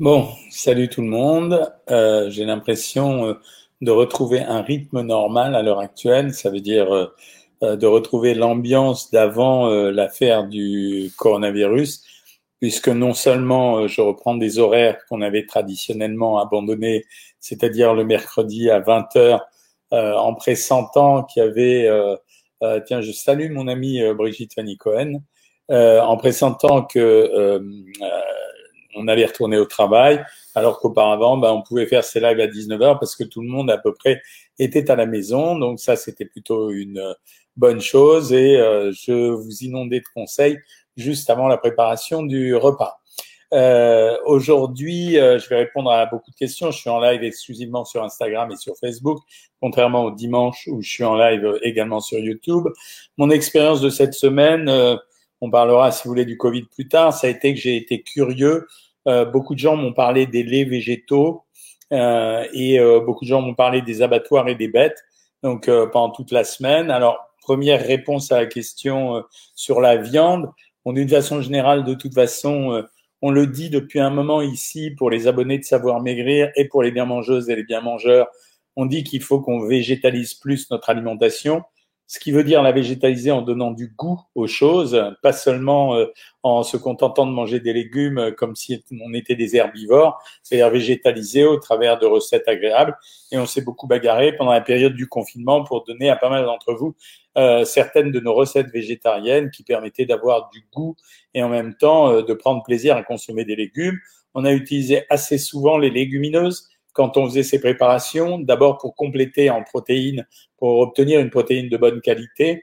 Bon, salut tout le monde. Euh, J'ai l'impression euh, de retrouver un rythme normal à l'heure actuelle. Ça veut dire euh, de retrouver l'ambiance d'avant l'affaire du coronavirus, puisque non seulement je reprends des horaires qu'on avait traditionnellement abandonnés, c'est-à-dire le mercredi à 20h, en pressentant qu'il y avait... tiens, je salue mon amie Brigitte Fanny Cohen. en pressentant que on allait retourner au travail, alors qu'auparavant, ben, on pouvait faire ses lives à 19h parce que tout le monde à peu près était à la maison. Donc ça, c'était plutôt une euh, bonne chose et euh, je vous inondais de conseils juste avant la préparation du repas. Euh, Aujourd'hui, euh, je vais répondre à beaucoup de questions. Je suis en live exclusivement sur Instagram et sur Facebook, contrairement au dimanche où je suis en live également sur YouTube. Mon expérience de cette semaine, on parlera, si vous voulez, du Covid plus tard. Ça a été que j'ai été curieux. Euh, beaucoup de gens m'ont parlé des laits végétaux euh, et euh, beaucoup de gens m'ont parlé des abattoirs et des bêtes. Donc pendant toute la semaine. Alors première réponse à la question sur la viande. Bon, d'une façon générale, de toute façon, on le dit depuis un moment ici pour les abonnés de Savoir Maigrir et pour les bien mangeuses et les bien mangeurs. On dit qu'il faut qu'on végétalise plus notre alimentation ce qui veut dire la végétaliser en donnant du goût aux choses, pas seulement euh, en se contentant de manger des légumes euh, comme si on était des herbivores, c'est-à-dire végétaliser au travers de recettes agréables. Et on s'est beaucoup bagarré pendant la période du confinement pour donner à pas mal d'entre vous euh, certaines de nos recettes végétariennes qui permettaient d'avoir du goût et en même temps euh, de prendre plaisir à consommer des légumes. On a utilisé assez souvent les légumineuses quand on faisait ces préparations, d'abord pour compléter en protéines, pour obtenir une protéine de bonne qualité,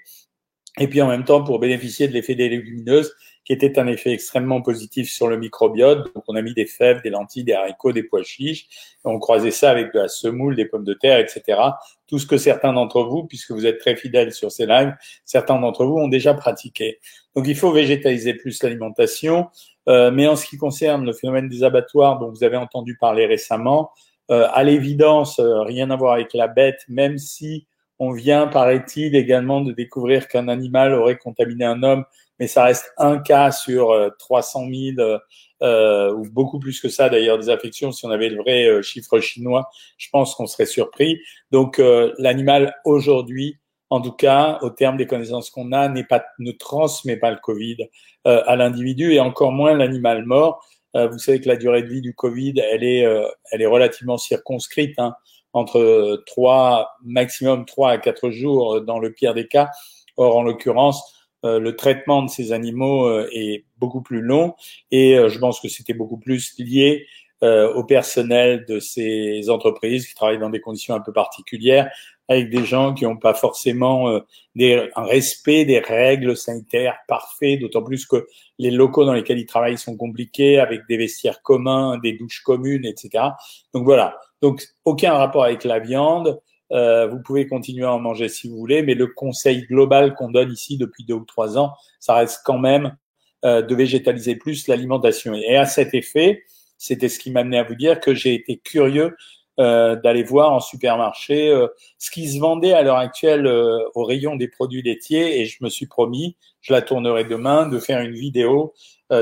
et puis en même temps pour bénéficier de l'effet des légumineuses, qui était un effet extrêmement positif sur le microbiote. Donc on a mis des fèves, des lentilles, des haricots, des pois chiches, on croisait ça avec de la semoule, des pommes de terre, etc. Tout ce que certains d'entre vous, puisque vous êtes très fidèles sur ces lives, certains d'entre vous ont déjà pratiqué. Donc il faut végétaliser plus l'alimentation. Euh, mais en ce qui concerne le phénomène des abattoirs dont vous avez entendu parler récemment, à l'évidence, euh, rien à voir avec la bête, même si on vient, paraît-il, également de découvrir qu'un animal aurait contaminé un homme, mais ça reste un cas sur 300 euh, 000 ou beaucoup plus que ça d'ailleurs des affections. Si on avait le vrai chiffre chinois, je pense qu'on serait surpris. Donc l'animal aujourd'hui, en tout cas, au terme des connaissances qu'on a, n'est pas, ne transmet pas le Covid à l'individu et encore moins l'animal mort. Euh, vous savez que la durée de vie du Covid, elle est, euh, elle est relativement circonscrite, hein, entre 3, maximum 3 à 4 jours euh, dans le pire des cas. Or, en l'occurrence, le traitement de ces animaux est beaucoup plus long et je pense que c'était beaucoup plus lié au personnel de ces entreprises qui travaillent dans des conditions un peu particulières, avec des gens qui n'ont pas forcément euh, des, un respect des règles sanitaires parfaits, d'autant plus que les locaux dans lesquels ils travaillent sont compliqués, avec des vestiaires communs, des douches communes, etc. Donc voilà. Donc aucun rapport avec la viande. Euh, vous pouvez continuer à en manger si vous voulez, mais le conseil global qu'on donne ici depuis deux ou trois ans, ça reste quand même euh, de végétaliser plus l'alimentation. Et à cet effet, c'était ce qui m'a amené à vous dire que j'ai été curieux euh, d'aller voir en supermarché euh, ce qui se vendait à l'heure actuelle euh, au rayon des produits laitiers et je me suis promis, je la tournerai demain, de faire une vidéo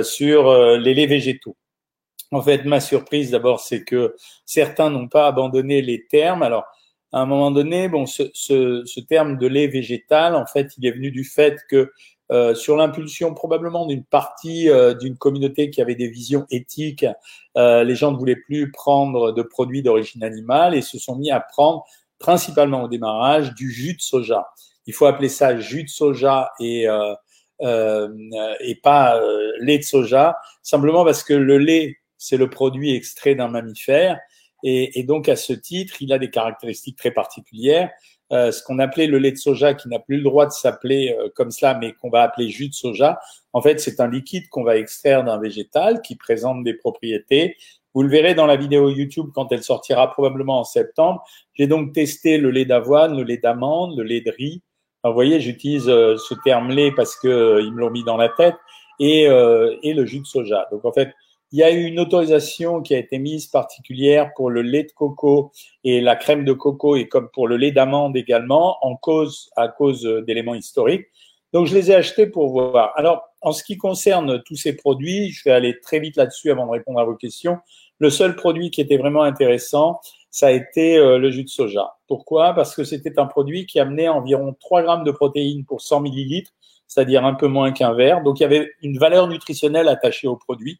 sur les laits végétaux. En fait, ma surprise d'abord, c'est que certains n'ont pas abandonné les termes. Alors, à un moment donné, bon, ce, ce, ce, terme de lait végétal, en fait, il est venu du fait que euh, sur l'impulsion probablement d'une partie euh, d'une communauté qui avait des visions éthiques, euh, les gens ne voulaient plus prendre de produits d'origine animale et se sont mis à prendre principalement au démarrage du jus de soja. Il faut appeler ça jus de soja et et pas lait de soja, simplement parce que le lait c'est le produit extrait d'un mammifère et donc à ce titre il a des caractéristiques très particulières euh, ce qu'on appelait le lait de soja, qui n'a plus le droit de s'appeler euh, comme cela, mais qu'on va appeler jus de soja. En fait, c'est un liquide qu'on va extraire d'un végétal qui présente des propriétés. Vous le verrez dans la vidéo YouTube quand elle sortira probablement en septembre. J'ai donc testé le lait d'avoine, le lait d'amande, le lait de riz. vous voyez, j'utilise euh, ce terme lait parce que ils me l'ont mis dans la tête et, et le jus de soja. Donc en fait, il y a eu une autorisation qui a été mise particulière pour le lait de coco et la crème de coco et comme pour le lait d'amande également, en cause, à cause d'éléments historiques. Donc, je les ai achetés pour voir. Alors, en ce qui concerne tous ces produits, je vais aller très vite là-dessus avant de répondre à vos questions. Le seul produit qui était vraiment intéressant, ça a été euh, le jus de soja. Pourquoi? Parce que c'était un produit qui amenait environ 3 grammes de protéines pour 100 millilitres, c'est-à-dire un peu moins qu'un verre. Donc il y avait une valeur nutritionnelle attachée au produit.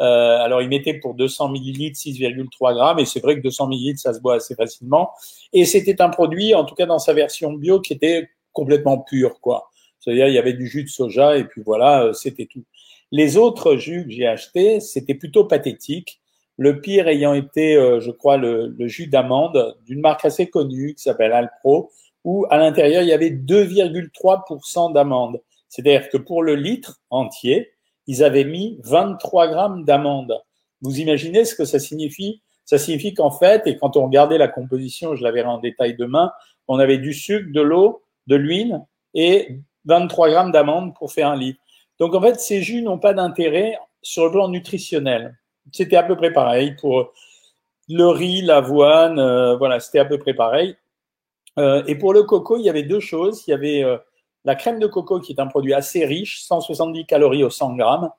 Euh, alors il mettait pour 200 millilitres 6,3 grammes et c'est vrai que 200 millilitres ça se boit assez facilement. Et c'était un produit, en tout cas dans sa version bio, qui était complètement pur, quoi. C'est-à-dire il y avait du jus de soja et puis voilà, euh, c'était tout. Les autres jus que j'ai achetés, c'était plutôt pathétique. Le pire ayant été, euh, je crois, le, jus d'amande d'une marque assez connue qui s'appelle Alpro, où à l'intérieur il y avait 2,3% d'amande. C'est-à-dire que pour le litre entier, ils avaient mis 23 grammes d'amande. Vous imaginez ce que ça signifie? Ça signifie qu'en fait, et quand on regardait la composition, je la verrai en détail demain, on avait du sucre, de l'eau, de l'huile et 23 grammes d'amande pour faire un litre. Donc en fait, ces jus n'ont pas d'intérêt sur le plan nutritionnel. C'était à peu près pareil pour le riz, l'avoine, euh, voilà, c'était à peu près pareil. Euh, et pour le coco, il y avait deux choses. Il y avait euh, la crème de coco qui est un produit assez riche, 170 calories au 100 grammes.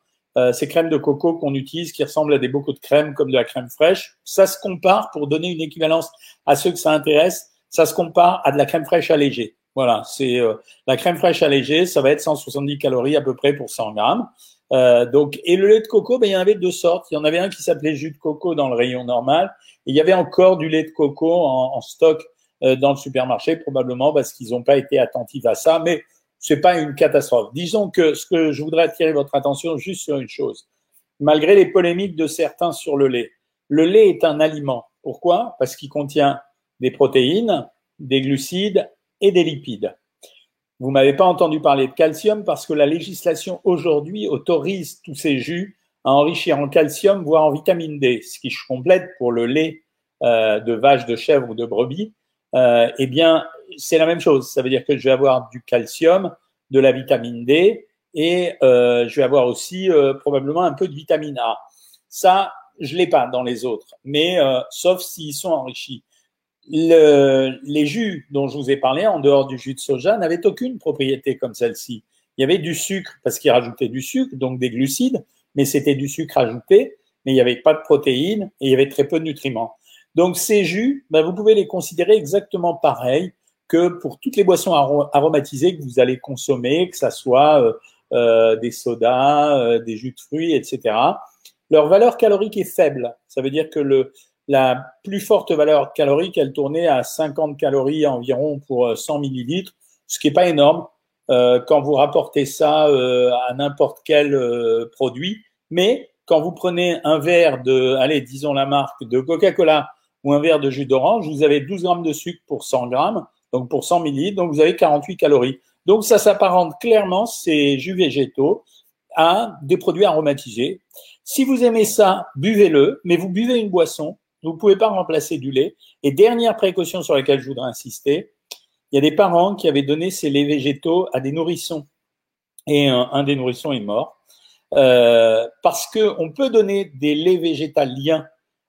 ces crèmes de coco qu'on utilise qui ressemblent à des bocaux de crème comme de la crème fraîche. Ça se compare, pour donner une équivalence à ceux que ça intéresse, ça se compare à de la crème fraîche allégée. Voilà, c'est la crème fraîche allégée, ça va être 170 calories à peu près pour 100 grammes. Euh, donc, et le lait de coco, ben, il y en avait deux sortes. Il y en avait un qui s'appelait jus de coco dans le rayon normal. Il y avait encore du lait de coco en, en stock euh, dans le supermarché, probablement parce qu'ils n'ont pas été attentifs à ça. C'est pas une catastrophe. Disons que ce que je voudrais attirer votre attention juste sur une chose. Malgré les polémiques de certains sur le lait, le lait est un aliment. Pourquoi? Parce qu'il contient des protéines, des glucides et des lipides. Vous m'avez pas entendu parler de calcium parce que la législation aujourd'hui autorise tous ces jus à enrichir en calcium, voire en vitamine D, ce qui complète pour le lait euh, de vache, de chèvre ou de brebis. Euh, eh bien, c'est la même chose. Ça veut dire que je vais avoir du calcium, de la vitamine D et euh, je vais avoir aussi euh, probablement un peu de vitamine A. Ça, je l'ai pas dans les autres, mais euh, sauf s'ils sont enrichis le, les jus dont je vous ai parlé, en dehors du jus de soja, n'avaient aucune propriété comme celle-ci. Il y avait du sucre parce qu'ils rajoutaient du sucre, donc des glucides, mais c'était du sucre ajouté, mais il n'y avait pas de protéines et il y avait très peu de nutriments. Donc ces jus, ben, vous pouvez les considérer exactement pareil que pour toutes les boissons aromatisées que vous allez consommer, que ça soit euh, euh, des sodas, euh, des jus de fruits, etc. Leur valeur calorique est faible. Ça veut dire que le, la plus forte valeur calorique, elle tournait à 50 calories environ pour 100 euh, millilitres, ce qui n'est pas énorme euh, quand vous rapportez ça euh, à n'importe quel produit. Mais quand vous prenez un verre de, allez, disons la marque de Coca-Cola ou un verre de jus d'orange, vous avez 12 grammes de sucre pour 100 grammes, donc pour 100 millilitres, donc vous avez 48 calories. Donc ça s'apparente clairement, ces jus végétaux, à des produits aromatisés. Si vous aimez ça, buvez-le, mais vous buvez une boisson vous ne pouvez pas remplacer du lait. Et dernière précaution sur laquelle je voudrais insister, il y a des parents qui avaient donné ces laits végétaux à des nourrissons. Et un, des nourrissons est mort. Euh, parce qu'on peut donner des laits végétaliens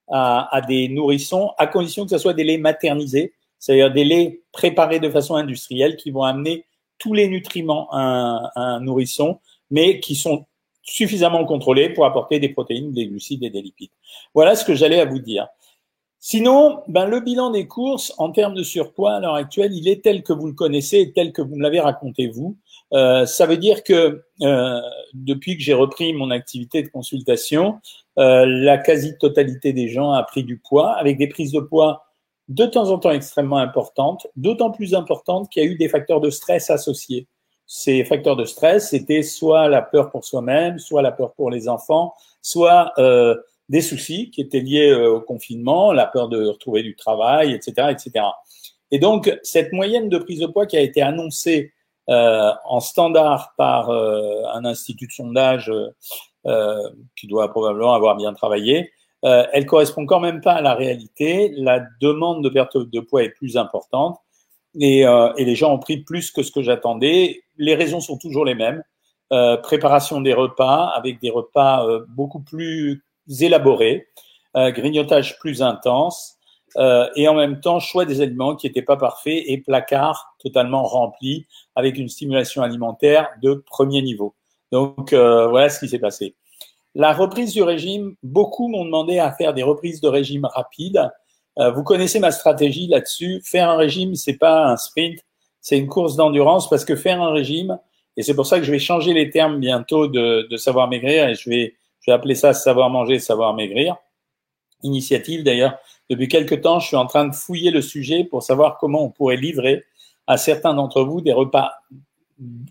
à, à, des nourrissons à condition que ce soit des laits maternisés, c'est-à-dire des laits préparés de façon industrielle qui vont amener tous les nutriments à un nourrisson, mais qui sont suffisamment contrôlés pour apporter des protéines, des glucides et des lipides. Voilà ce que j'allais à vous dire. Sinon, ben, le bilan des courses en termes de surpoids à l'heure actuelle, il est tel que vous le connaissez et tel que vous me l'avez raconté vous. Euh, ça veut dire que euh, depuis que j'ai repris mon activité de consultation, euh, la quasi-totalité des gens a pris du poids avec des prises de poids de temps en temps extrêmement importantes, d'autant plus importantes qu'il y a eu des facteurs de stress associés. Ces facteurs de stress, c'était soit la peur pour soi-même, soit la peur pour les enfants, soit euh, des soucis qui étaient liés euh, au confinement, la peur de retrouver du travail, etc., etc. Et donc, cette moyenne de prise de poids qui a été annoncée euh, en standard par euh, un institut de sondage euh, qui doit probablement avoir bien travaillé, elle correspond quand même pas à la réalité. La demande de perte de poids est plus importante et, et les gens ont pris plus que ce que j'attendais. Les raisons sont toujours les mêmes. préparation des repas avec des repas beaucoup plus élaborés, euh, grignotage plus intense, euh, et en même temps choix des aliments qui n'étaient pas parfaits et placards totalement remplis avec une stimulation alimentaire de premier niveau. Donc voilà ce qui s'est passé. La reprise du régime, beaucoup m'ont demandé à faire des reprises de régime rapides. vous connaissez ma stratégie là-dessus. Faire un régime, c'est pas un sprint, c'est une course d'endurance parce que faire un régime, et c'est pour ça que je vais changer les termes bientôt de, de savoir maigrir et je vais, je vais appeler ça savoir manger, savoir maigrir. Initiative d'ailleurs. Depuis quelques temps, je suis en train de fouiller le sujet pour savoir comment on pourrait livrer à certains d'entre vous des repas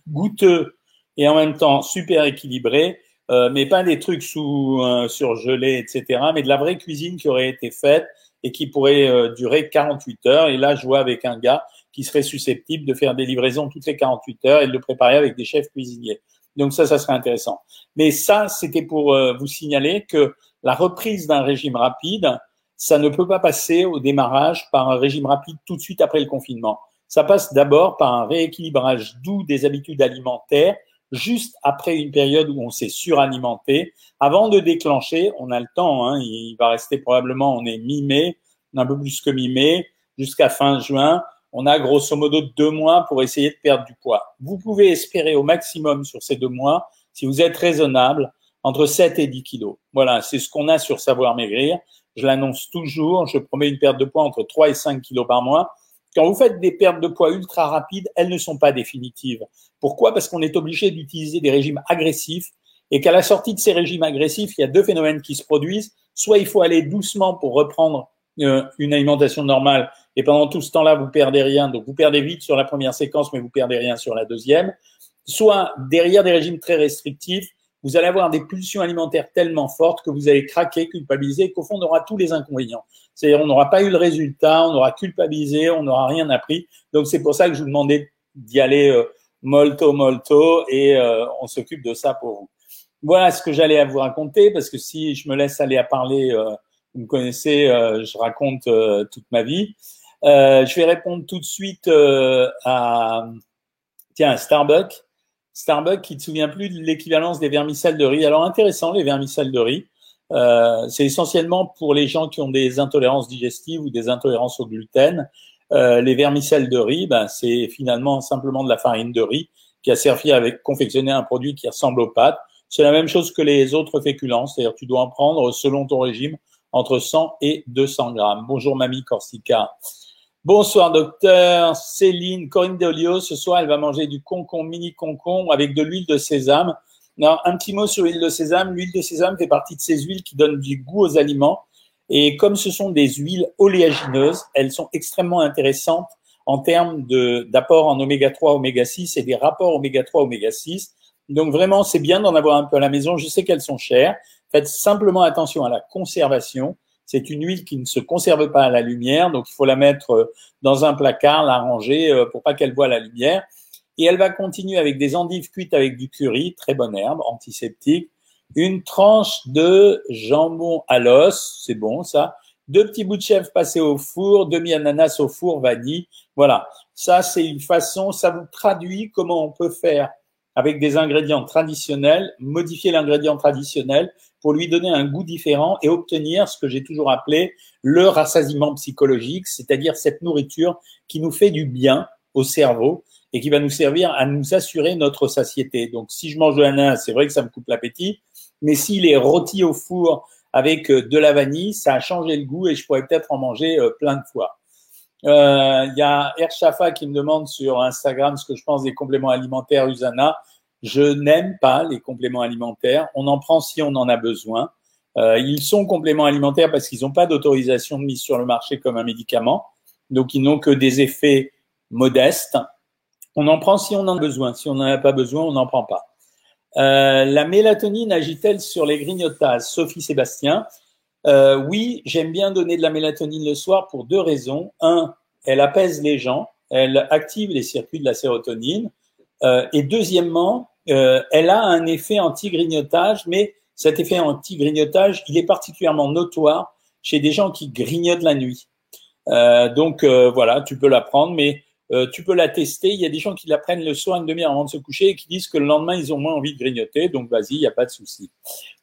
goûteux et en même temps super équilibrés, euh, mais pas des trucs sous euh, surgelés, etc., mais de la vraie cuisine qui aurait été faite et qui pourrait euh, durer 48 heures. Et là, vois avec un gars qui serait susceptible de faire des livraisons toutes les 48 heures et de le préparer avec des chefs cuisiniers. Donc ça, ça serait intéressant. Mais ça, c'était pour euh, vous signaler que la reprise d'un régime rapide, ça ne peut pas passer au démarrage par un régime rapide tout de suite après le confinement. Ça passe d'abord par un rééquilibrage doux des habitudes alimentaires juste après une période où on s'est suralimenté. Avant de déclencher, on a le temps, hein, il va rester probablement, on est mi-mai, un peu plus que mi-mai, jusqu'à fin juin on a grosso modo deux mois pour essayer de perdre du poids. Vous pouvez espérer au maximum sur ces deux mois, si vous êtes raisonnable, entre 7 et 10 kilos. Voilà, c'est ce qu'on a sur Savoir Maigrir. Je l'annonce toujours, je promets une perte de poids entre 3 et 5 kilos par mois. Quand vous faites des pertes de poids ultra rapides, elles ne sont pas définitives. Pourquoi? Parce qu'on est obligé d'utiliser des régimes agressifs et qu'à la sortie de ces régimes agressifs, il y a deux phénomènes qui se produisent. Soit il faut aller doucement pour reprendre euh, une alimentation normale et pendant tout ce temps-là, vous perdez rien. Donc, vous perdez vite sur la première séquence, mais vous perdez rien sur la deuxième. Soit derrière des régimes très restrictifs, vous allez avoir des pulsions alimentaires tellement fortes que vous allez craquer, culpabiliser, qu'au fond, on aura tous les inconvénients. C'est-à-dire, on n'aura pas eu le résultat, on aura culpabilisé, on n'aura rien appris. Donc, c'est pour ça que je vous demandais d'y aller euh, molto, molto, et euh, on s'occupe de ça pour vous. Voilà ce que j'allais à vous raconter, parce que si je me laisse aller à parler, euh, vous me connaissez, je raconte toute ma vie. Euh, je vais répondre tout de suite euh, à tiens Starbucks. Starbucks qui ne te souvient plus de l'équivalence des vermicelles de riz. Alors intéressant les vermicelles de riz. Euh, c'est essentiellement pour les gens qui ont des intolérances digestives ou des intolérances au gluten. Euh, les vermicelles de riz, ben, c'est finalement simplement de la farine de riz qui a servi à confectionner un produit qui ressemble aux pâtes. C'est la même chose que les autres féculents, c'est-à-dire tu dois en prendre selon ton régime entre 100 et 200 grammes. Bonjour mamie Corsica. Bonsoir docteur, Céline, Corinne Deolio, ce soir elle va manger du concon, mini concon avec de l'huile de sésame. Non, un petit mot sur l'huile de sésame. L'huile de sésame fait partie de ces huiles qui donnent du goût aux aliments. Et comme ce sont des huiles oléagineuses, elles sont extrêmement intéressantes en termes d'apport en oméga 3, oméga 6 et des rapports oméga 3, oméga 6. Donc vraiment, c'est bien d'en avoir un peu à la maison. Je sais qu'elles sont chères. Faites simplement attention à la conservation. C'est une huile qui ne se conserve pas à la lumière, donc il faut la mettre euh, dans un placard, la ranger euh, pour pas qu'elle voie la lumière. Et elle va continuer avec des endives cuites avec du curry, très bonne herbe, antiseptique, une tranche de jambon à l'os, c'est bon ça, deux petits bouts de chèvre passés au four, demi ananas au four, vanille. Voilà, ça c'est une façon, ça vous traduit comment on peut faire avec des ingrédients traditionnels, modifier l'ingrédient traditionnel pour lui donner un goût différent et obtenir ce que j'ai toujours appelé le rassasiement psychologique, c'est-à-dire cette nourriture qui nous fait du bien au cerveau et qui va nous servir à nous assurer notre satiété. Donc, si je mange de l'ananas, c'est vrai que ça me coupe l'appétit, mais s'il est rôti au four avec euh, de la vanille, ça a changé le goût et je pourrais peut-être en manger euh, plein de fois. Euh, il y a Ershafa qui me demande sur Instagram ce que je pense des compléments alimentaires Usana. Je n'aime pas les compléments alimentaires. On en prend si on en a besoin. Euh, ils sont compléments alimentaires parce qu'ils n'ont pas d'autorisation de mise sur le marché comme un médicament. Donc, ils n'ont que des effets modestes. On en prend si on en a besoin. Si on n'en a pas besoin, on n'en prend pas. Euh, la mélatonine agit-elle sur les grignotages? Sophie Sébastien. Euh, oui, j'aime bien donner de la mélatonine le soir pour deux raisons. Un, elle apaise les gens, elle active les circuits de la sérotonine. Euh, et deuxièmement, euh, elle a un effet anti-grignotage, mais cet effet anti-grignotage, il est particulièrement notoire chez des gens qui grignotent la nuit. Euh, donc voilà, tu peux la prendre, mais tu peux la tester. Il y a des gens qui la prennent le soir une demi-heure avant de se coucher et qui disent que le lendemain, ils ont moins envie de grignoter. Donc vas-y, il n'y a pas de souci.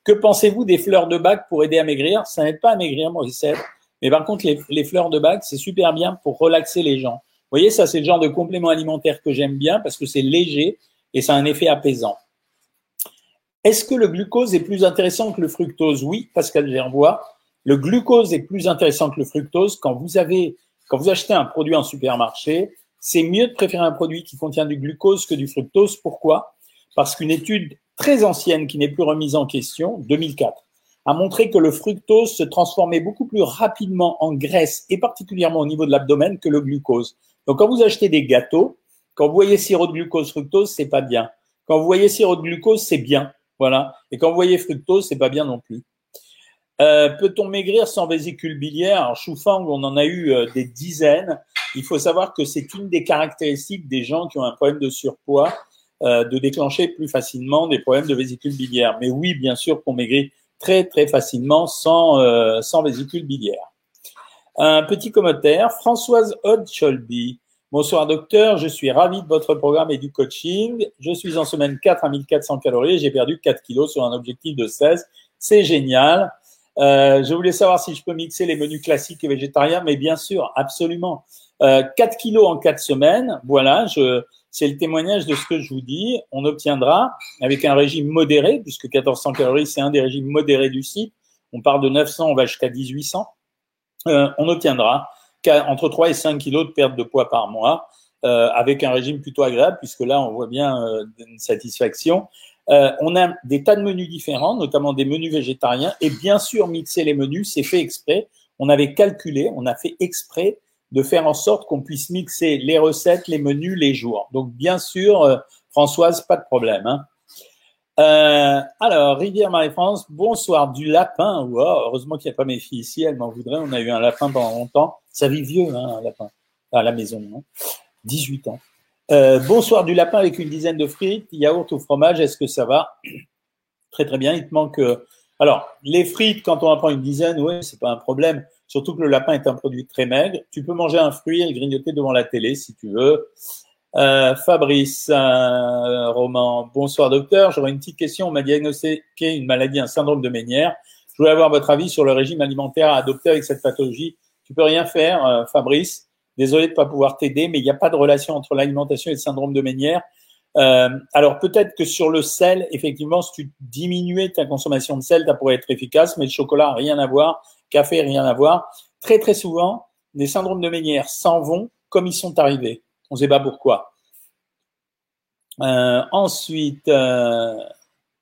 Que pensez-vous des fleurs de bac pour aider à maigrir? Ça n'aide pas à maigrir. Mais par contre, les, les fleurs de bac, c'est super bien pour relaxer les gens. Vous voyez, ça, c'est le genre de complément alimentaire que j'aime bien parce que c'est léger et ça a un effet apaisant. Est-ce que le glucose est plus intéressant que le fructose? Oui, Pascal Gerbois. Le glucose est plus intéressant que le fructose quand vous avez, quand vous achetez un produit en supermarché. C'est mieux de préférer un produit qui contient du glucose que du fructose. Pourquoi? Parce qu'une étude très ancienne qui n'est plus remise en question, 2004, a montré que le fructose se transformait beaucoup plus rapidement en graisse et particulièrement au niveau de l'abdomen que le glucose. Donc quand vous achetez des gâteaux, quand vous voyez sirop de glucose fructose, c'est pas bien. Quand vous voyez sirop de glucose, c'est bien. Voilà. Et quand vous voyez fructose, c'est pas bien non plus. Euh, Peut-on maigrir sans vésicule biliaire? En Choufang, on en a eu euh, des dizaines. Il faut savoir que c'est une des caractéristiques des gens qui ont un problème de surpoids, euh, de déclencher plus facilement des problèmes de vésicule biliaire. Mais oui, bien sûr qu'on maigrit très très facilement sans, euh, sans vésicule biliaire. Un petit commentaire, Françoise Hodge-Sholby. Bonsoir docteur, je suis ravi de votre programme et du coaching. Je suis en semaine 4 à 1400 calories j'ai perdu 4 kilos sur un objectif de 16. C'est génial. Euh, je voulais savoir si je peux mixer les menus classiques et végétariens, mais bien sûr, absolument. Euh, 4 kilos en 4 semaines, voilà, je, c'est le témoignage de ce que je vous dis. On obtiendra, avec un régime modéré, puisque 1400 calories, c'est un des régimes modérés du site, on part de 900, on va jusqu'à 1800, euh, on obtiendra entre 3 et 5 kilos de perte de poids par mois, euh, avec un régime plutôt agréable, puisque là, on voit bien euh, une satisfaction. Euh, on a des tas de menus différents, notamment des menus végétariens, et bien sûr, mixer les menus, c'est fait exprès. On avait calculé, on a fait exprès de faire en sorte qu'on puisse mixer les recettes, les menus, les jours. Donc, bien sûr, euh, Françoise, pas de problème. Hein. Euh, alors, Rivière Marie-France, bonsoir, du lapin. Heureusement qu'il n'y a pas mes filles ici, elles m'en voudraient. On a eu un lapin pendant longtemps. Ça vit vieux, hein, un lapin, à la maison. Hein. 18 ans. Euh, bonsoir, du lapin avec une dizaine de frites, yaourt ou fromage, est-ce que ça va? Très très bien, il te manque... Euh, alors, les frites, quand on en prend une dizaine, oui, c'est pas un problème. Surtout que le lapin est un produit très maigre. Tu peux manger un fruit et grignoter devant la télé si tu veux. Euh, Fabrice, euh, Roman, bonsoir docteur. J'aurais une petite question. On m'a diagnostiqué une maladie, un syndrome de Ménière. Je voulais avoir votre avis sur le régime alimentaire à adopter avec cette pathologie. Tu peux rien faire, euh, Fabrice. Désolé de ne pas pouvoir t'aider, mais il n'y a pas de relation entre l'alimentation et le syndrome de Ménière. Euh, alors peut-être que sur le sel, effectivement, si tu diminuais ta consommation de sel, ça pourrait être efficace, mais le chocolat, rien à voir. Café, rien à voir. Très très souvent, les syndromes de Ménière s'en vont comme ils sont arrivés. On ne sait pas pourquoi. Euh, ensuite, euh,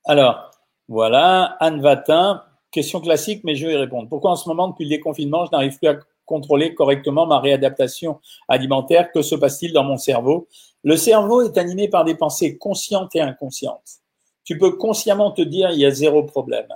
alors, voilà, Anne Vatin, question classique, mais je vais y répondre. Pourquoi en ce moment, depuis le déconfinement, je n'arrive plus à contrôler correctement ma réadaptation alimentaire? Que se passe-t-il dans mon cerveau? Le cerveau est animé par des pensées conscientes et inconscientes. Tu peux consciemment te dire il y a zéro problème.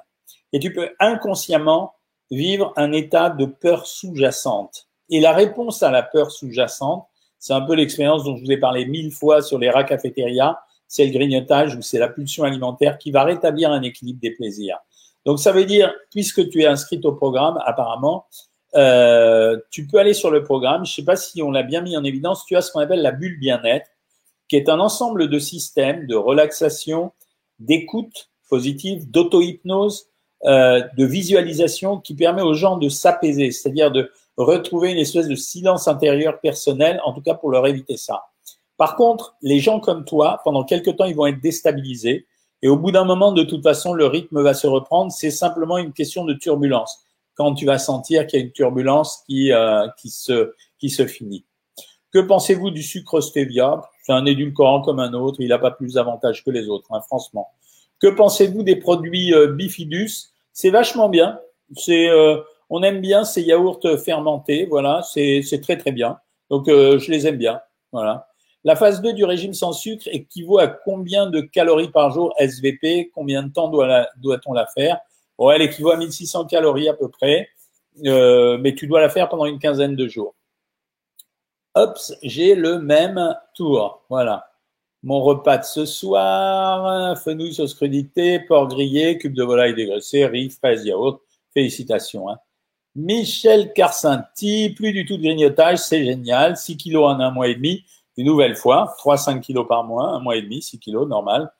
Et tu peux inconsciemment vivre un état de peur sous-jacente. Et la réponse à la peur sous-jacente, c'est un peu l'expérience dont je vous ai parlé mille fois sur les rats cafétéria. C'est le grignotage ou c'est la pulsion alimentaire qui va rétablir un équilibre des plaisirs. Donc ça veut dire, puisque tu es inscrite au programme, apparemment, euh, tu peux aller sur le programme. Je ne sais pas si on l'a bien mis en évidence. Tu as ce qu'on appelle la bulle bien-être, qui est un ensemble de systèmes de relaxation, d'écoute positive, d'auto-hypnose, euh, de visualisation qui permet aux gens de s'apaiser, c'est-à-dire de retrouver une espèce de silence intérieur personnel, en tout cas pour leur éviter ça. Par contre, les gens comme toi, pendant quelque temps, ils vont être déstabilisés. Et au bout d'un moment, de toute façon, le rythme va se reprendre. C'est simplement une question de turbulence. Quand tu vas sentir qu'il y a une turbulence qui, euh, qui, se, qui se finit. Que pensez-vous du sucre stevia? C'est un édulcorant comme un autre. Il n'a pas plus d'avantages que les autres, hein, franchement. Que pensez-vous des produits euh, bifidus? C'est vachement bien. C'est euh, on aime bien ces yaourts fermentés, voilà, c'est très très bien. Donc euh, je les aime bien, voilà. La phase 2 du régime sans sucre équivaut à combien de calories par jour SVP Combien de temps doit-on la, faire? Bon, elle équivaut à 1600 calories à peu près, euh, mais tu dois la faire pendant une quinzaine de jours. Hop, j'ai le même tour, voilà. Mon repas de ce soir, fenouil sauce crudité, porc grillé, cube de volaille dégraissé, riz, fraises, yaourt. Félicitations. Hein. Michel Carcinti, plus du tout de grignotage, c'est génial. 6 kilos en un mois et demi, une nouvelle fois. 3-5 kilos par mois, un mois et demi, 6 kilos, normal.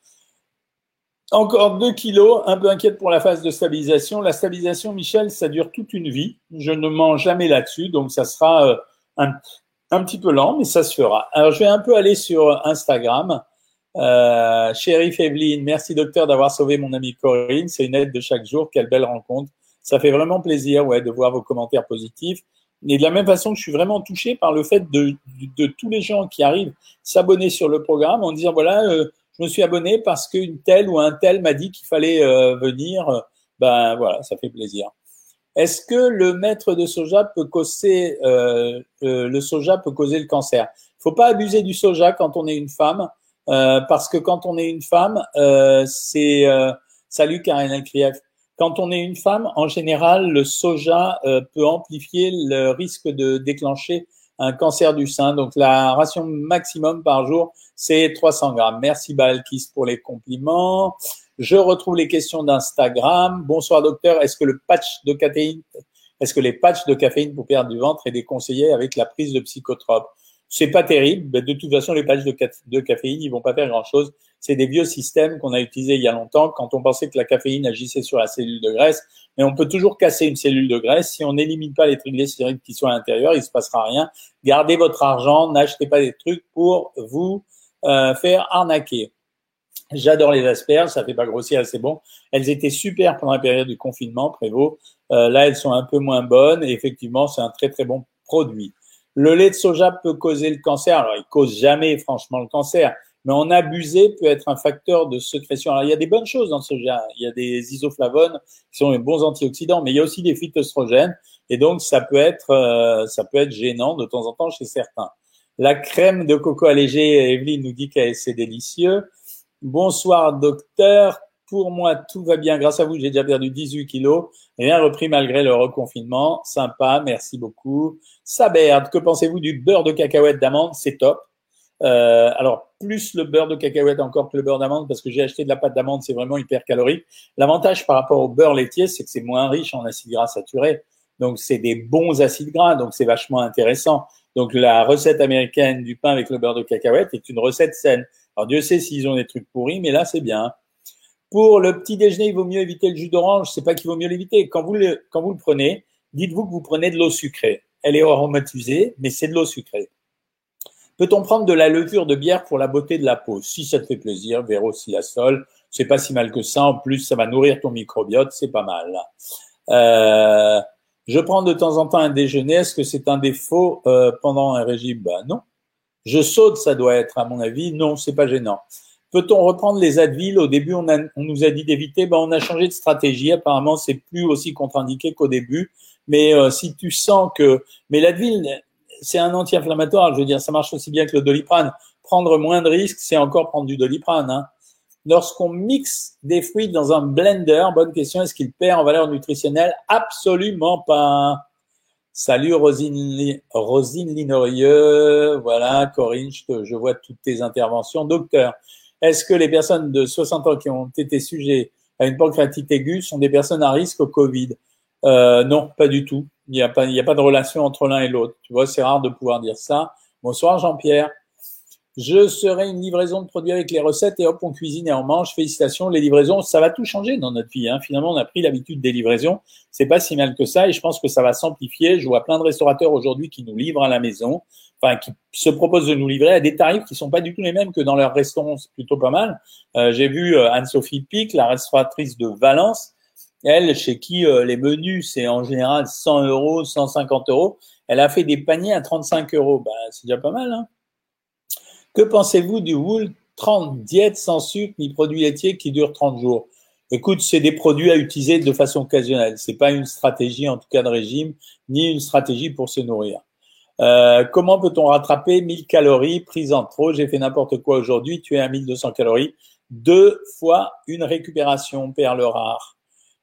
Encore 2 kilos, un peu inquiète pour la phase de stabilisation. La stabilisation, Michel, ça dure toute une vie. Je ne mange jamais là-dessus, donc ça sera euh, un, petit peu lent, mais ça se fera. Alors, je vais un peu aller sur Instagram. Euh, Shérif Evelyne, merci docteur d'avoir sauvé mon amie Corinne. C'est une aide de chaque jour. Quelle belle rencontre. Ça fait vraiment plaisir ouais, de voir vos commentaires positifs. Et de la même façon, je suis vraiment touché par le fait de, de, tous les gens qui arrivent s'abonner sur le programme en disant voilà, euh, je me suis abonné parce qu'une telle ou un tel m'a dit qu'il fallait euh, venir. Ben voilà, ça fait plaisir. Est-ce que le maître de soja peut causer euh, euh, le soja peut causer le cancer? Faut pas abuser du soja quand on est une femme, euh, parce que quand on est une femme, euh, c'est salut Karine Krief. Quand on est une femme, en général, le soja peut amplifier le risque de déclencher un cancer du sein. Donc la ration maximum par jour, c'est 300 grammes. Merci Balkis pour les compliments. Je retrouve les questions d'Instagram. Bonsoir docteur, est-ce que le patch de caféine, est-ce que les patchs de caféine pour perdre du ventre est déconseillé avec la prise de psychotropes C'est pas terrible, mais de toute façon les patchs de, caféine, ils vont pas faire grand-chose. C'est des vieux systèmes qu'on a utilisés il y a longtemps quand on pensait que la caféine agissait sur la cellule de graisse, mais on peut toujours casser une cellule de graisse si on n'élimine pas les triglycérides qui sont à l'intérieur, il se passera rien. Gardez votre argent, n'achetez pas des trucs pour vous euh, faire arnaquer. J'adore les asperges, ça fait pas grossir, c'est bon. Elles étaient super pendant la période du confinement, Prévost. Euh, là, elles sont un peu moins bonnes et effectivement, c'est un très très bon produit. Le lait de soja peut causer le cancer. Alors, il cause jamais franchement le cancer, mais en abuser peut être un facteur de sécrétion. Alors, il y a des bonnes choses dans le soja. Il y a des isoflavones qui sont des bons antioxydants, mais il y a aussi des phytoestrogènes et donc ça peut être euh, ça peut être gênant de temps en temps chez certains. La crème de coco allégée, Evelyne nous dit que c'est délicieux. Bonsoir docteur, pour moi tout va bien. Grâce à vous, j'ai déjà perdu 18 kilos. Rien repris malgré le reconfinement. Sympa, merci beaucoup. Saberde, que pensez-vous du beurre de cacahuète d'amande? C'est top. Euh, alors, plus le beurre de cacahuète encore que le beurre d'amande, parce que j'ai acheté de la pâte d'amande, c'est vraiment hyper calorique. L'avantage par rapport au beurre laitier, c'est que c'est moins riche en acides gras saturés. Donc, c'est des bons acides gras, donc c'est vachement intéressant. Donc, la recette américaine du pain avec le beurre de cacahuète est une recette saine. Alors Dieu sait s'ils ont des trucs pourris, mais là c'est bien. Pour le petit déjeuner, il vaut mieux éviter le jus d'orange. C'est pas qu'il vaut mieux l'éviter. Quand vous le, prenez, dites-vous que vous prenez de l'eau sucrée. Elle est aromatisée, mais c'est de l'eau sucrée. Peut-on prendre de la levure de bière pour la beauté de la peau? Si ça te fait plaisir, Véro sol, c'est pas si mal que ça. En plus, ça va nourrir ton microbiote, c'est pas mal. Euh, je prends de temps en temps un déjeuner. Est-ce que c'est un défaut euh, pendant un régime? Ben non. Je saute, ça doit être, à mon avis. Non, c'est pas gênant. Peut-on reprendre les Advil? Au début, on, nous a dit d'éviter. Ben, on a changé de stratégie. Apparemment, c'est plus aussi contre-indiqué qu'au début. Mais euh, si tu sens que, mais l'Advil, c'est un anti-inflammatoire. Je veux dire, ça marche aussi bien que le Doliprane. Prendre moins de risques, c'est encore prendre du Doliprane. Hein. Lorsqu'on mixe des fruits dans un blender, bonne question, est-ce qu'il perd en valeur nutritionnelle? Absolument pas. Salut Rosine, Rosine Linorieux, voilà Corinne, je, vois toutes tes interventions. Docteur, est-ce que les personnes de 60 ans qui ont été sujets à une pancréatite aiguë sont des personnes à risque au Covid? Euh, Non, pas du tout. Il n'y a pas, a pas de relation entre l'un et l'autre. Tu vois, c'est rare de pouvoir dire ça. Bonsoir Jean-Pierre. Je serai une livraison de produits avec les recettes et hop, on cuisine et on mange. Félicitations, les livraisons, ça va tout changer dans notre vie. Hein. Finalement, on a pris l'habitude des livraisons. C'est pas si mal que ça et je pense que ça va s'amplifier. Je vois plein de restaurateurs aujourd'hui qui nous livrent à la maison, enfin qui se proposent de nous livrer à des tarifs qui sont pas du tout les mêmes que dans leurs restaurants. C'est plutôt pas mal. Euh, J'ai vu euh, Anne-Sophie Pic, la restauratrice de Valence, elle, chez qui euh, les menus c'est en général 100 euros, 150 euros. Elle a fait des paniers à 35 euros. Ben, c'est déjà pas mal. Hein que pensez-vous du Wool 30 diète sans sucre ni produits laitiers qui dure 30 jours? Écoute, c'est des produits à utiliser de façon occasionnelle. C'est pas une stratégie, en tout cas de régime, ni une stratégie pour se nourrir. Euh, comment peut-on rattraper 1000 calories prises en trop? J'ai fait n'importe quoi aujourd'hui. Tu es à 1200 calories. Deux fois une récupération, perle rare.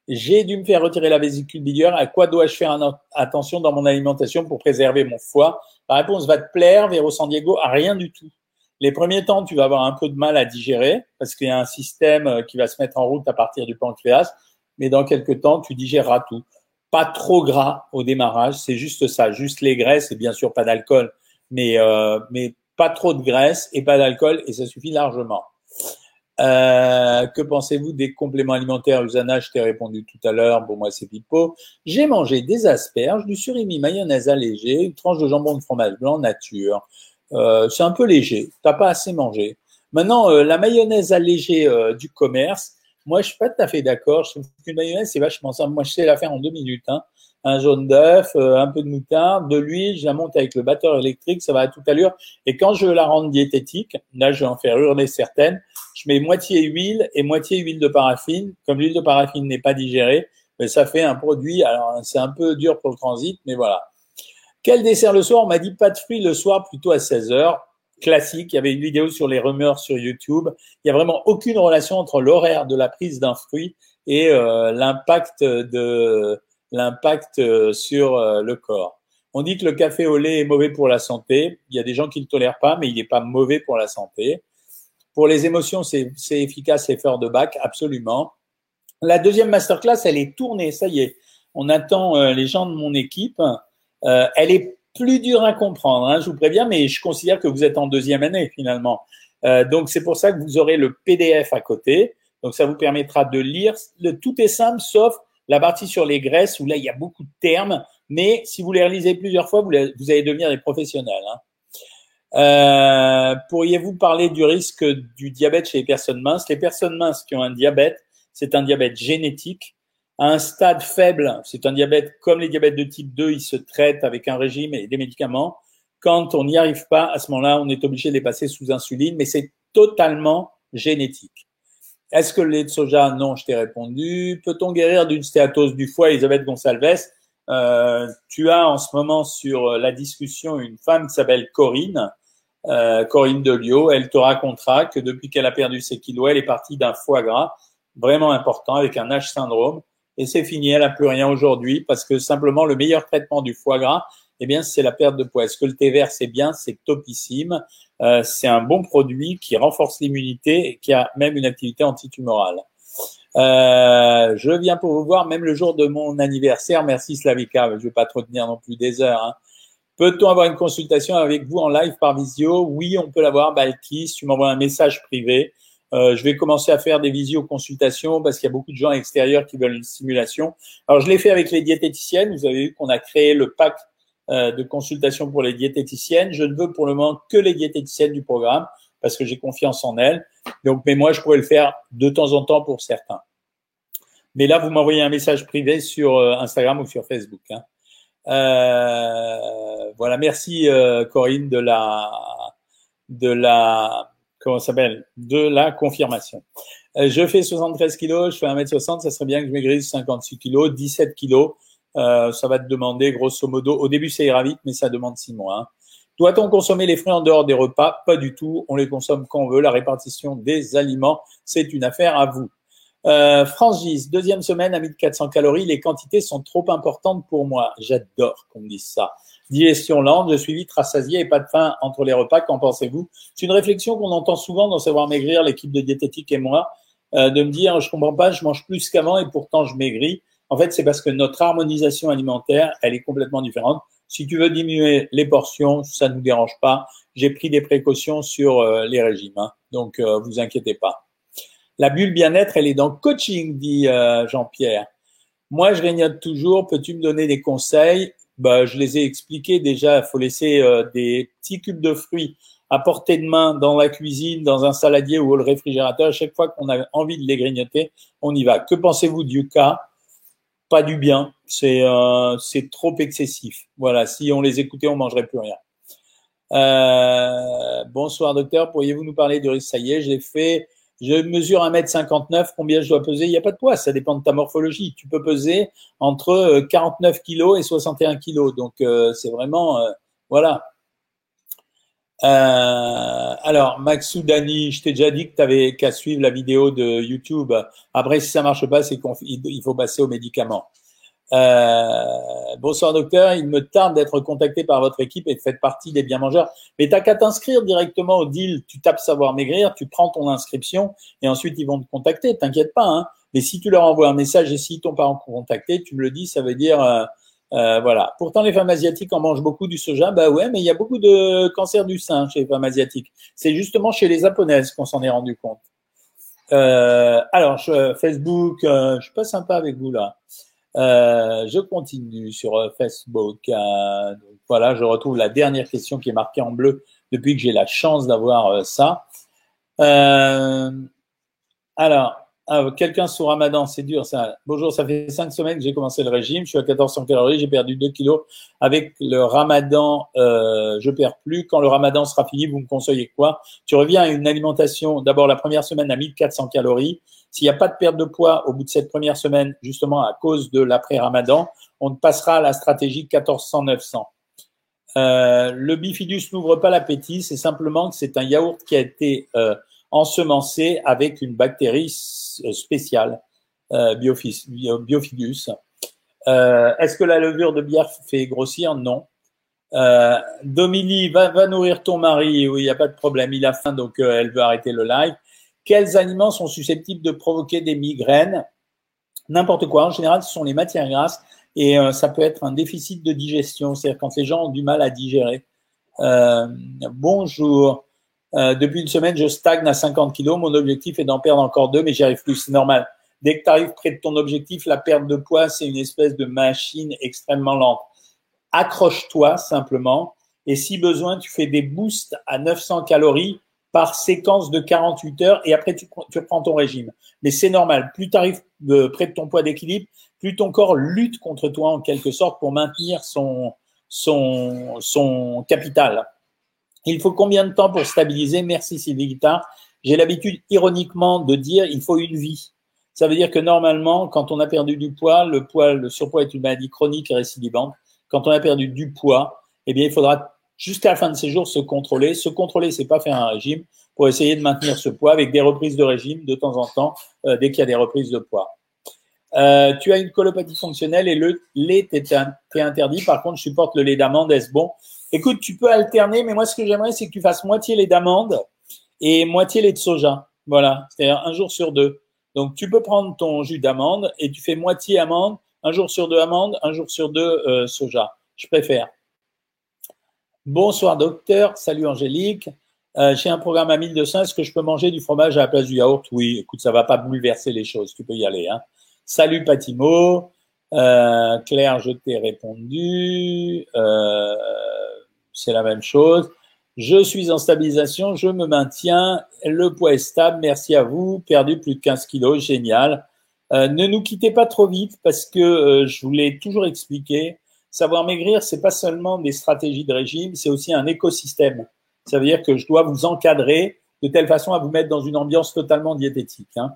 J'ai dû me faire retirer la vésicule biliaire. À quoi dois-je faire attention dans mon alimentation pour préserver mon foie? La réponse va te plaire, Véro San Diego, à rien du tout. Les premiers temps, tu vas avoir un peu de mal à digérer parce qu'il y a un système euh, qui va se mettre en route à partir du pancréas. Mais dans quelques temps, tu digéreras tout. Pas trop gras au démarrage, c'est juste ça, juste les graisses et bien sûr pas d'alcool, mais euh, mais pas trop de graisse et pas d'alcool et ça suffit largement. Euh, que pensez-vous des compléments alimentaires? Usana, je t'ai répondu tout à l'heure. Bon, moi, c'est pipeau. J'ai mangé des asperges, du surimi mayonnaise allégé, une tranche de jambon de fromage blanc nature. Euh, c'est un peu léger, t'as pas assez mangé. Maintenant, la mayonnaise allégée du commerce, moi, je suis pas tout à fait d'accord. Je trouve qu'une mayonnaise, c'est vachement simple. Moi, je sais la faire en deux minutes. Hein. Un jaune d'œuf, euh, un peu de moutarde, de l'huile, je la monte avec le batteur électrique, ça va à toute allure. Et quand je la rendre diététique, là, je vais en faire hurler certaines. Je mets moitié huile et moitié huile de paraffine. Comme l'huile de paraffine n'est pas digérée, mais ben, ça fait un produit. Alors, c'est un peu dur pour le transit, mais voilà. Quel dessert le soir? On m'a dit pas de fruits le soir, plutôt à 16 heures classique. Il y avait une vidéo sur les rumeurs sur YouTube. Il n'y a vraiment aucune relation entre l'horaire de la prise d'un fruit et euh, l'impact euh, sur euh, le corps. On dit que le café au lait est mauvais pour la santé. Il y a des gens qui ne le tolèrent pas, mais il n'est pas mauvais pour la santé. Pour les émotions, c'est efficace l'effort de bac, absolument. La deuxième masterclass, elle est tournée, ça y est. On attend les gens de mon équipe. Elle est plus dur à comprendre, hein, je vous préviens, mais je considère que vous êtes en deuxième année finalement. Euh, donc c'est pour ça que vous aurez le PDF à côté. Donc ça vous permettra de lire. Le, tout est simple, sauf la partie sur les graisses où là il y a beaucoup de termes. Mais si vous les relisez plusieurs fois, vous, vous allez devenir des professionnels. Hein. Euh, Pourriez-vous parler du risque du diabète chez les personnes minces? Les personnes minces qui ont un diabète, c'est un diabète génétique à un stade faible, c'est un diabète comme les diabètes de type 2, il se traite avec un régime et des médicaments. Quand on n'y arrive pas, à ce moment-là, on est obligé de les passer sous insuline, mais c'est totalement génétique. Est-ce que le lait de soja? Non, je t'ai répondu. Peut-on guérir d'une stéatose du foie, Elisabeth Gonsalves euh, Tu as en ce moment sur la discussion une femme qui s'appelle Corinne, euh, Corinne Delio. Elle te racontera que depuis qu'elle a perdu ses kilos, elle est partie d'un foie gras vraiment important avec un H syndrome et c'est fini, elle n'a plus rien aujourd'hui parce que simplement le meilleur traitement du foie gras, eh bien, c'est la perte de poids. Est-ce que le thé vert, c'est bien, c'est topissime, euh, c'est un bon produit qui renforce l'immunité et qui a même une activité antitumorale. Euh, je viens pour vous voir même le jour de mon anniversaire. Merci Slavika, je ne vais pas trop tenir non plus des heures. Hein. Peut-on avoir une consultation avec vous en live par visio? Oui, on peut l'avoir. Balkis, tu m'envoies un message privé. Euh, je vais commencer à faire des visioconsultations parce qu'il y a beaucoup de gens extérieurs qui veulent une simulation. Alors, je l'ai fait avec les diététiciennes. Vous avez vu qu'on a créé le pack euh, de consultation pour les diététiciennes. Je ne veux pour le moment que les diététiciennes du programme parce que j'ai confiance en elles. Donc, mais moi, je pourrais le faire de temps en temps pour certains. Mais là, vous m'envoyez un message privé sur euh, Instagram ou sur Facebook. Hein. Euh, voilà, merci Corinne de la de la comment s'appelle, de la confirmation. Euh, je fais 73 kilos, je fais 1m60, ça serait bien que je maigrisse 56 kilos, 17 kilos. Euh, ça va te demander, grosso modo, au début ça ira vite, mais ça demande 6 mois. Hein. Doit-on consommer les fruits en dehors des repas? Pas du tout. On les consomme quand on veut. La répartition des aliments, c'est une affaire à vous. Euh, deuxième semaine à 1400 calories. Les quantités sont trop importantes pour moi. J'adore qu'on me dise ça digestion lente, je suis vite rassasié et pas de faim entre les repas. Qu'en pensez-vous? C'est une réflexion qu'on entend souvent dans Savoir Maigrir, l'équipe de diététique et moi, euh, de me dire je comprends pas, je mange plus qu'avant et pourtant je maigris. En fait, c'est parce que notre harmonisation alimentaire, elle est complètement différente. Si tu veux diminuer les portions, ça ne nous dérange pas. J'ai pris des précautions sur euh, les régimes, hein. donc euh, vous inquiétez pas. La bulle bien-être, elle est dans coaching, dit euh, Jean-Pierre. Moi, je grignote toujours. Peux-tu me donner des conseils? Bah, je les ai expliqués déjà. Il faut laisser euh, des petits cubes de fruits à portée de main dans la cuisine, dans un saladier ou le réfrigérateur. À chaque fois qu'on a envie de les grignoter, on y va. Que pensez-vous du cas? Pas du bien. C'est euh, c'est trop excessif. Voilà. Si on les écoutait, on mangerait plus rien. Euh, bonsoir docteur, pourriez-vous nous parler du risque Ça y est, j'ai fait je mesure 1m59, combien je dois peser Il n'y a pas de poids, ça dépend de ta morphologie. Tu peux peser entre 49 kg et 61 kg. Donc, euh, c'est vraiment. Euh, voilà. Euh, alors, Maxoudani, je t'ai déjà dit que tu avais qu'à suivre la vidéo de YouTube. Après, si ça marche pas, c'est qu'il faut passer aux médicaments. Euh, bonsoir docteur, il me tarde d'être contacté par votre équipe et de faire partie des bien mangeurs. Mais t'as qu'à t'inscrire directement au deal. Tu tapes savoir maigrir, tu prends ton inscription et ensuite ils vont te contacter. T'inquiète pas. Hein. Mais si tu leur envoies un message et s'ils t'ont pas contacté, tu me le dis, ça veut dire euh, euh, voilà. Pourtant les femmes asiatiques en mangent beaucoup du soja. Bah ouais, mais il y a beaucoup de cancer du sein chez les femmes asiatiques. C'est justement chez les japonaises qu'on s'en est rendu compte. Euh, alors je, Facebook, je suis pas sympa avec vous là. Euh, je continue sur euh, Facebook. Euh, voilà, je retrouve la dernière question qui est marquée en bleu depuis que j'ai la chance d'avoir ça. Euh, alors, ah, quelqu'un sous Ramadan, c'est dur ça. Bonjour, ça fait cinq semaines que j'ai commencé le régime. Je suis à 1400 calories, j'ai perdu 2 kilos. Avec le Ramadan, euh, je perds plus. Quand le Ramadan sera fini, vous me conseillez quoi? Tu reviens à une alimentation, d'abord la première semaine à 1400 calories. S'il n'y a pas de perte de poids au bout de cette première semaine, justement à cause de l'après-Ramadan, on passera à la stratégie 1400-900. Euh, le bifidus n'ouvre pas l'appétit, c'est simplement que c'est un yaourt qui a été euh, ensemencé avec une bactérie euh, Biofidus. Euh, Est-ce que la levure de bière fait grossir? Non. Euh, Domili, va, va, nourrir ton mari. Oui, il n'y a pas de problème. Il a faim, donc euh, elle veut arrêter le live. Quels aliments sont susceptibles de provoquer des migraines? N'importe quoi. En général, ce sont les matières grasses et euh, ça peut être un déficit de digestion, c'est-à-dire quand les gens ont du mal à digérer. bonjour. Euh, depuis une semaine, je stagne à 50 kilos. Mon objectif est d'en perdre encore deux, mais j'y arrive plus. C'est normal. Dès que tu arrives près de ton objectif, la perte de poids, c'est une espèce de machine extrêmement lente. Accroche-toi simplement. Et si besoin, tu fais des boosts à 900 calories par séquence de 48 heures et après tu, tu reprends ton régime. Mais c'est normal. Plus tu arrives près de ton poids d'équilibre, plus ton corps lutte contre toi en quelque sorte pour maintenir son, son, son capital. Il faut combien de temps pour stabiliser? Merci Sylvie Guittard. J'ai l'habitude ironiquement de dire il faut une vie. Ça veut dire que normalement, quand on a perdu du poids, le poids, le surpoids est une maladie chronique et récidivante. Quand on a perdu du poids, eh bien, il faudra jusqu'à la fin de ses jours se contrôler. Se contrôler, c'est pas faire un régime pour essayer de maintenir ce poids avec des reprises de régime de temps en temps euh, dès qu'il y a des reprises de poids. Euh, tu as une colopathie fonctionnelle et le lait t'est interdit. Par contre, je supporte le lait d'amande. Est-ce bon? Écoute, tu peux alterner, mais moi, ce que j'aimerais, c'est que tu fasses moitié les d'amandes et moitié les de soja. Voilà, c'est-à-dire un jour sur deux. Donc, tu peux prendre ton jus d'amande et tu fais moitié amande, un jour sur deux amande, un jour sur deux euh, soja. Je préfère. Bonsoir docteur, salut Angélique. Euh, j'ai un programme à 1200, est-ce que je peux manger du fromage à la place du yaourt? Oui, écoute, ça va pas bouleverser les choses, tu peux y aller. Hein. Salut Patimo, euh, Claire, je t'ai répondu. C'est la même chose. Je suis en stabilisation, je me maintiens, le poids est stable, merci à vous, perdu plus de 15 kilos, génial. Euh, ne nous quittez pas trop vite parce que euh, je vous l'ai toujours expliqué, savoir maigrir, c'est pas seulement des stratégies de régime, c'est aussi un écosystème. Ça veut dire que je dois vous encadrer de telle façon à vous mettre dans une ambiance totalement diététique. Hein.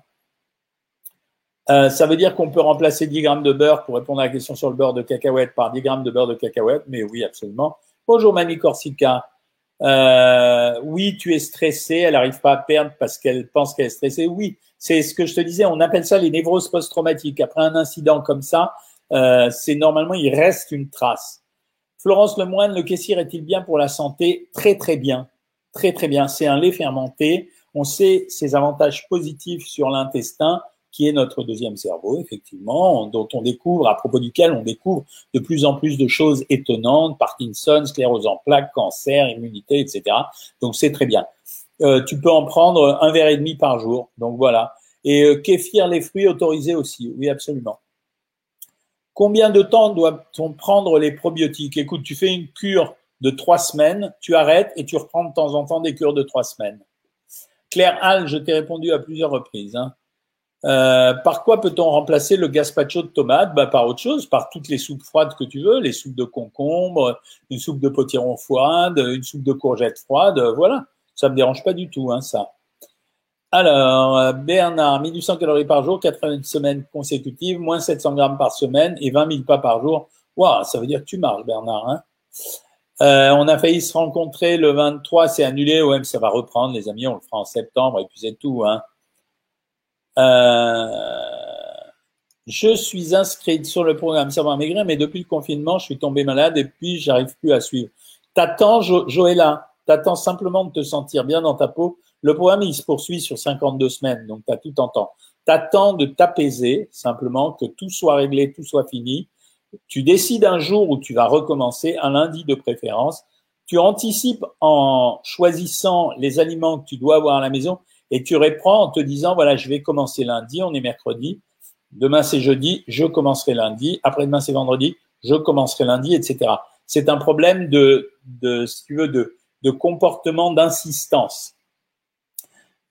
Euh, ça veut dire qu'on peut remplacer 10 grammes de beurre pour répondre à la question sur le beurre de cacahuète par 10 grammes de beurre de cacahuète, mais oui, absolument. Bonjour Mamie Corsica. Euh, oui, tu es stressée, elle n'arrive pas à perdre parce qu'elle pense qu'elle est stressée. Oui, c'est ce que je te disais, on appelle ça les névroses post-traumatiques. Après un incident comme ça, euh, c'est normalement, il reste une trace. Florence Lemoine, le caissier est-il bien pour la santé? Très très bien, très très bien. C'est un lait fermenté. On sait ses avantages positifs sur l'intestin qui est notre deuxième cerveau, effectivement, dont on découvre, à propos duquel on découvre de plus en plus de choses étonnantes, Parkinson, sclérose en plaques, cancer, immunité, etc. Donc c'est très bien. Euh, tu peux en prendre un verre et demi par jour. Donc voilà. Et euh, kéfir les fruits autorisés aussi. Oui, absolument. Combien de temps doit-on prendre les probiotiques? Écoute, tu fais une cure de trois semaines, tu arrêtes et tu reprends de temps en temps des cures de trois semaines. Claire Hall, je t'ai répondu à plusieurs reprises. Hein. Euh, par quoi peut-on remplacer le gazpacho de tomate? Bah, Par autre chose, par toutes les soupes froides que tu veux, les soupes de concombre, une soupe de potiron froide, une soupe de courgette froide, voilà. Ça me dérange pas du tout, hein, ça. Alors, euh, Bernard, 1800 calories par jour, 80 semaines consécutives, moins 700 grammes par semaine et 20 000 pas par jour. Waouh, ça veut dire que tu marches, Bernard. Hein euh, on a failli se rencontrer le 23, c'est annulé. Ouais, ça va reprendre, les amis. On le fera en septembre et puis tout. Hein. Euh, je suis inscrite sur le programme Savoir Maigrir, mais depuis le confinement, je suis tombée malade et puis j'arrive plus à suivre. T'attends, jo Joëlla, t'attends simplement de te sentir bien dans ta peau? Le programme, il se poursuit sur 52 semaines, donc tu as tout en temps. T'attends de t'apaiser, simplement, que tout soit réglé, tout soit fini. Tu décides un jour où tu vas recommencer, un lundi de préférence. Tu anticipes en choisissant les aliments que tu dois avoir à la maison et tu reprends en te disant, voilà, je vais commencer lundi, on est mercredi, demain c'est jeudi, je commencerai lundi, après-demain c'est vendredi, je commencerai lundi, etc. C'est un problème de, de, si tu veux, de, de comportement, d'insistance.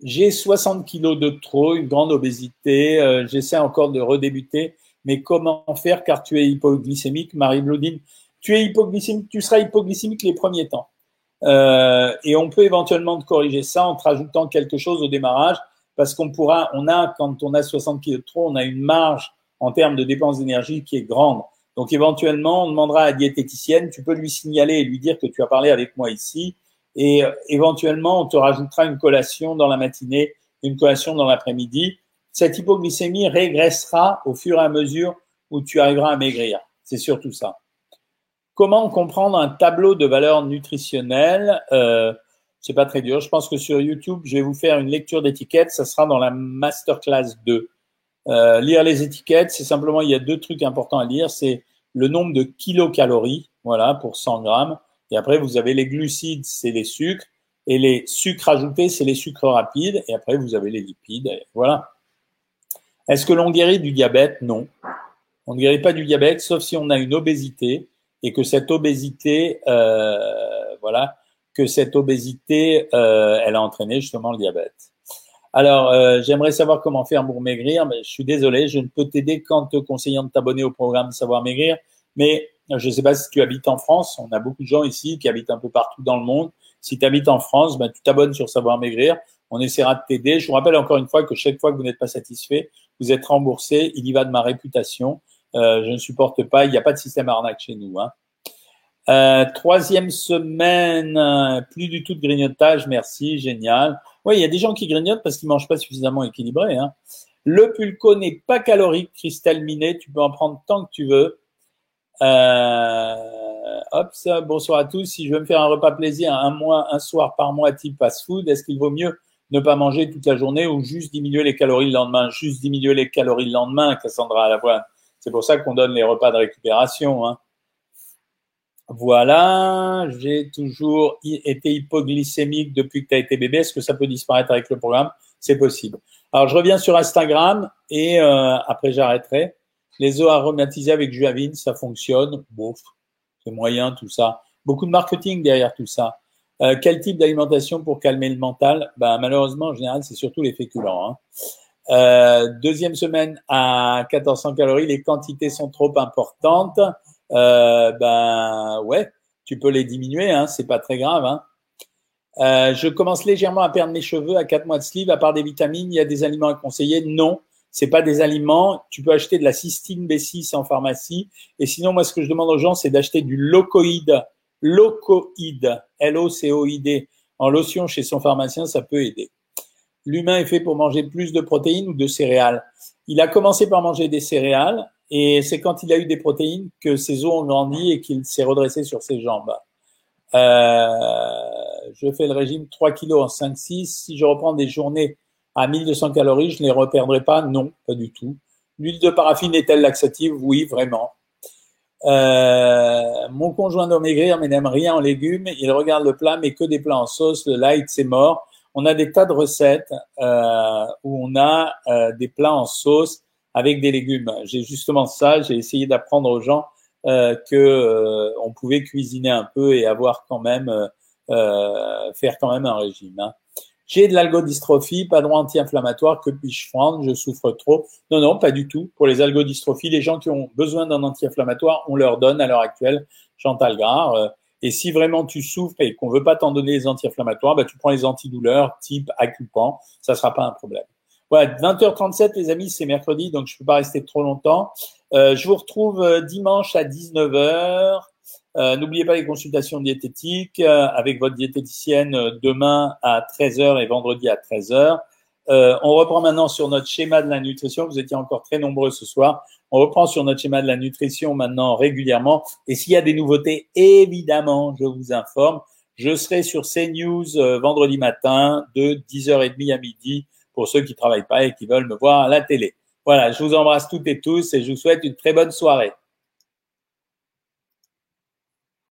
j'ai 60 kilos de trop, une grande obésité, euh, j'essaie encore de redébuter, mais comment faire car tu es hypoglycémique, Marie-Bloudine Tu es hypoglycémique, tu seras hypoglycémique les premiers temps. Euh, et on peut éventuellement corriger ça en te rajoutant quelque chose au démarrage, parce qu'on pourra, on a, quand on a 60 kilos de trop, on a une marge en termes de dépenses d'énergie qui est grande. Donc éventuellement, on demandera à la diététicienne, tu peux lui signaler et lui dire que tu as parlé avec moi ici, et euh, éventuellement, on te rajoutera une collation dans la matinée, une collation dans l'après-midi. Cette hypoglycémie régressera au fur et à mesure où tu arriveras à maigrir. C'est surtout ça. Comment comprendre un tableau de valeurs nutritionnelles euh, C'est pas très dur. Je pense que sur YouTube, je vais vous faire une lecture d'étiquettes. Ça sera dans la masterclass 2. Euh, lire les étiquettes, c'est simplement, il y a deux trucs importants à lire. C'est le nombre de kilocalories, voilà, pour 100 grammes. Et après, vous avez les glucides, c'est les sucres. Et les sucres ajoutés, c'est les sucres rapides. Et après, vous avez les lipides. voilà. Est-ce que l'on guérit du diabète? Non. On ne guérit pas du diabète, sauf si on a une obésité et que cette obésité, euh, voilà, que cette obésité, euh, elle a entraîné justement le diabète. Alors, euh, j'aimerais savoir comment faire pour maigrir, mais je suis désolé, je ne peux t'aider qu'en te conseillant de t'abonner au programme Savoir Maigrir. Mais je ne sais pas si tu habites en France, on a beaucoup de gens ici qui habitent un peu partout dans le monde. Si tu habites en France, ben, tu t'abonnes sur Savoir Maigrir. On essaiera de t'aider. Je vous rappelle encore une fois que chaque fois que vous n'êtes pas satisfait, vous êtes remboursé. Il y va de ma réputation. Euh, je ne supporte pas. Il n'y a pas de système arnaque chez nous. Hein. Euh, troisième semaine, plus du tout de grignotage. Merci, génial. Oui, il y a des gens qui grignotent parce qu'ils mangent pas suffisamment équilibré. Hein. Le pulco n'est pas calorique, Christelle Minet. Tu peux en prendre tant que tu veux. Euh, hop, bonsoir à tous. Si je veux me faire un repas plaisir un mois, un soir par mois type fast-food, est-ce qu'il vaut mieux ne pas manger toute la journée ou juste diminuer les calories le lendemain? Juste diminuer les calories le lendemain, Cassandra à la voix. C'est pour ça qu'on donne les repas de récupération. Hein. Voilà, j'ai toujours été hypoglycémique depuis que tu as été bébé. Est-ce que ça peut disparaître avec le programme? C'est possible. Alors, je reviens sur Instagram et euh, après, j'arrêterai. Les eaux aromatisées avec juavine, ça fonctionne. Bouf, c'est moyen tout ça. Beaucoup de marketing derrière tout ça. Euh, quel type d'alimentation pour calmer le mental? Ben, Malheureusement, en général, c'est surtout les féculents. Hein. Euh, deuxième semaine à 1400 calories, les quantités sont trop importantes. Euh, ben ouais, tu peux les diminuer, hein, c'est pas très grave. Hein. Euh, je commence légèrement à perdre mes cheveux à 4 mois de sleeve. À part des vitamines, il y a des aliments à conseiller? Non, c'est pas des aliments. Tu peux acheter de la cystine B6 en pharmacie. Et sinon, moi, ce que je demande aux gens, c'est d'acheter du locoïde, locoïde, L-O-C-O-I-D, en lotion chez son pharmacien, ça peut aider. L'humain est fait pour manger plus de protéines ou de céréales. Il a commencé par manger des céréales et c'est quand il a eu des protéines que ses os ont grandi et qu'il s'est redressé sur ses jambes. Euh, je fais le régime 3 kilos en 5-6. Si je reprends des journées à 1200 calories, je ne les reperdrai pas Non, pas du tout. L'huile de paraffine est-elle laxative? Oui, vraiment. Euh, mon conjoint doit maigrir mais n'aime rien en légumes. Il regarde le plat mais que des plats en sauce. Le light, c'est mort. On a des tas de recettes euh, où on a euh, des plats en sauce avec des légumes. J'ai justement ça. J'ai essayé d'apprendre aux gens euh, que euh, on pouvait cuisiner un peu et avoir quand même faire quand même un régime. Hein. J'ai de l'algodystrophie, pas de droit anti-inflammatoire, que puis-je prendre Je souffre trop. Non, non, pas du tout. Pour les algodystrophies, les gens qui ont besoin d'un anti-inflammatoire, on leur donne à l'heure actuelle Chantal Gras. Et si vraiment tu souffres et qu'on veut pas t'en donner les anti-inflammatoires, bah, tu prends les antidouleurs type Acupan, ça sera pas un problème. Voilà, 20h37 les amis, c'est mercredi, donc je peux pas rester trop longtemps. Euh, je vous retrouve euh, dimanche à 19h. Euh, n'oubliez pas les consultations diététiques euh, avec votre diététicienne euh, demain à 13h et vendredi à 13h. On reprend maintenant sur notre schéma de la nutrition. Vous étiez encore très nombreux ce soir. On reprend sur notre schéma de la nutrition maintenant régulièrement. Et s'il y a des nouveautés, évidemment, je vous informe. Je serai sur CNews vendredi matin de 10h30 à midi pour ceux qui travaillent pas et qui veulent me voir à la télé. Voilà, je vous embrasse toutes et tous et je vous souhaite une très bonne soirée.